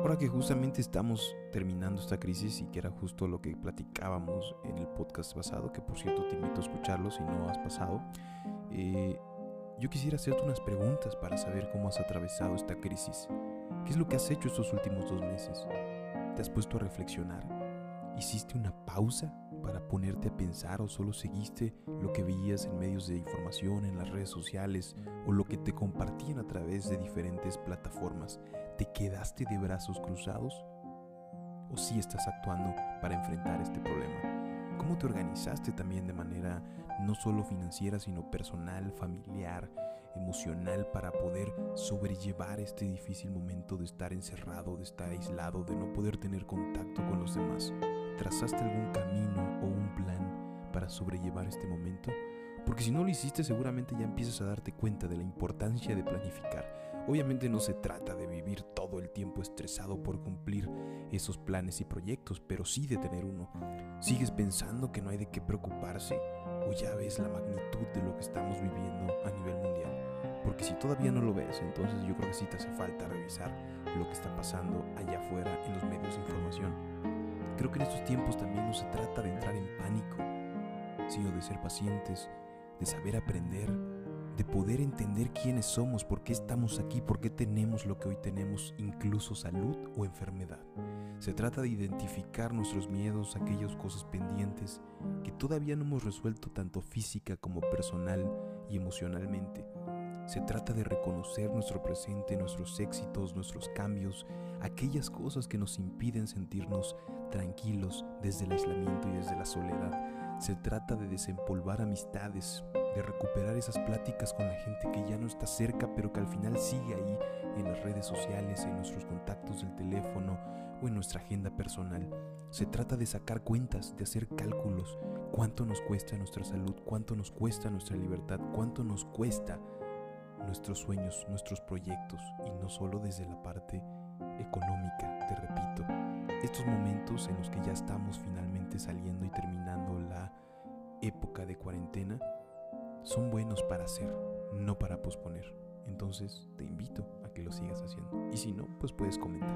ahora que justamente estamos terminando esta crisis y que era justo lo que platicábamos en el podcast pasado, que por cierto te invito a escucharlo si no has pasado, eh, yo quisiera hacerte unas preguntas para saber cómo has atravesado esta crisis. ¿Qué es lo que has hecho estos últimos dos meses? ¿Te has puesto a reflexionar? ¿Hiciste una pausa para ponerte a pensar o solo seguiste lo que veías en medios de información, en las redes sociales o lo que te compartían a través de diferentes plataformas? ¿Te quedaste de brazos cruzados? ¿O sí estás actuando para enfrentar este problema? cómo te organizaste también de manera no solo financiera, sino personal, familiar, emocional para poder sobrellevar este difícil momento de estar encerrado, de estar aislado, de no poder tener contacto con los demás. ¿Trazaste algún camino o un plan para sobrellevar este momento? Porque si no lo hiciste seguramente ya empiezas a darte cuenta de la importancia de planificar. Obviamente no se trata de vivir todo el tiempo estresado por cumplir esos planes y proyectos, pero sí de tener uno. ¿Sigues pensando que no hay de qué preocuparse? ¿O ya ves la magnitud de lo que estamos viviendo a nivel mundial? Porque si todavía no lo ves, entonces yo creo que sí te hace falta revisar lo que está pasando allá afuera en los medios de información. Creo que en estos tiempos también no se trata de entrar en pánico, sino de ser pacientes, de saber aprender, de poder entender quiénes somos, por qué estamos aquí, por qué tenemos lo que hoy tenemos, incluso salud o enfermedad. Se trata de identificar nuestros miedos, aquellas cosas pendientes que todavía no hemos resuelto tanto física como personal y emocionalmente. Se trata de reconocer nuestro presente, nuestros éxitos, nuestros cambios, aquellas cosas que nos impiden sentirnos tranquilos desde el aislamiento y desde la soledad. Se trata de desempolvar amistades, de recuperar esas pláticas con la gente que ya no está cerca, pero que al final sigue ahí en las redes sociales, en nuestros contactos del teléfono o en nuestra agenda personal. Se trata de sacar cuentas, de hacer cálculos, cuánto nos cuesta nuestra salud, cuánto nos cuesta nuestra libertad, cuánto nos cuesta nuestros sueños, nuestros proyectos, y no solo desde la parte económica, te repito. Estos momentos en los que ya estamos finalmente saliendo y terminando la época de cuarentena, son buenos para hacer, no para posponer. Entonces te invito a que lo sigas haciendo. Y si no, pues puedes comentar.